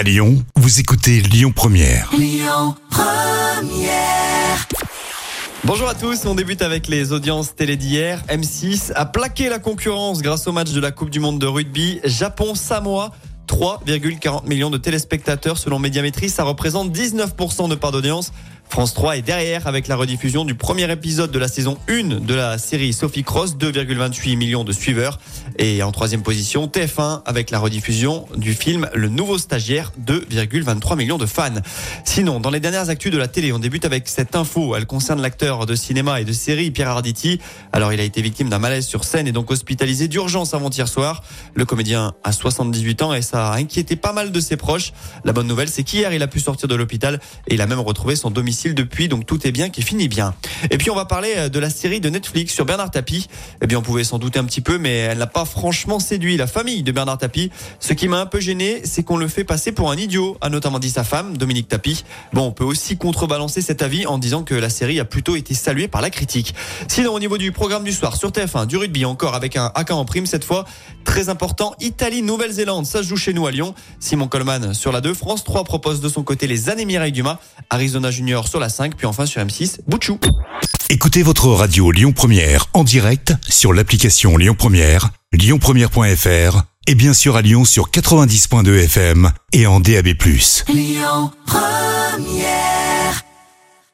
À Lyon, vous écoutez Lyon Première. Bonjour à tous, on débute avec les audiences télé d'hier. M6 a plaqué la concurrence grâce au match de la Coupe du Monde de rugby Japon-Samoa. 3,40 millions de téléspectateurs selon Médiamétrie, ça représente 19% de part d'audience. France 3 est derrière avec la rediffusion du premier épisode de la saison 1 de la série Sophie Cross, 2,28 millions de suiveurs. Et en troisième position, TF1 avec la rediffusion du film Le Nouveau Stagiaire, 2,23 millions de fans. Sinon, dans les dernières actus de la télé, on débute avec cette info. Elle concerne l'acteur de cinéma et de série Pierre Arditi. Alors, il a été victime d'un malaise sur scène et donc hospitalisé d'urgence avant-hier soir. Le comédien a 78 ans et ça a inquiété pas mal de ses proches. La bonne nouvelle, c'est qu'hier, il a pu sortir de l'hôpital et il a même retrouvé son domicile depuis, donc tout est bien qui finit bien. Et puis on va parler euh, de la série de Netflix sur Bernard Tapie. Eh bien on pouvait s'en douter un petit peu, mais elle n'a pas franchement séduit la famille de Bernard Tapie. Ce qui m'a un peu gêné, c'est qu'on le fait passer pour un idiot, a notamment dit sa femme, Dominique Tapie. Bon, on peut aussi contrebalancer cet avis en disant que la série a plutôt été saluée par la critique. Sinon, au niveau du programme du soir sur TF1, du rugby encore avec un AK en prime cette fois, très important, Italie-Nouvelle-Zélande, ça se joue chez nous à Lyon. Simon Coleman sur la 2, France 3 propose de son côté les années Mireille Dumas, Arizona Junior sur la 5, puis enfin sur M6, Bouchou. Écoutez votre radio Lyon Première en direct sur l'application Lyon Première, lyonpremière.fr et bien sûr à Lyon sur 90.2 FM et en DAB+. Lyon Première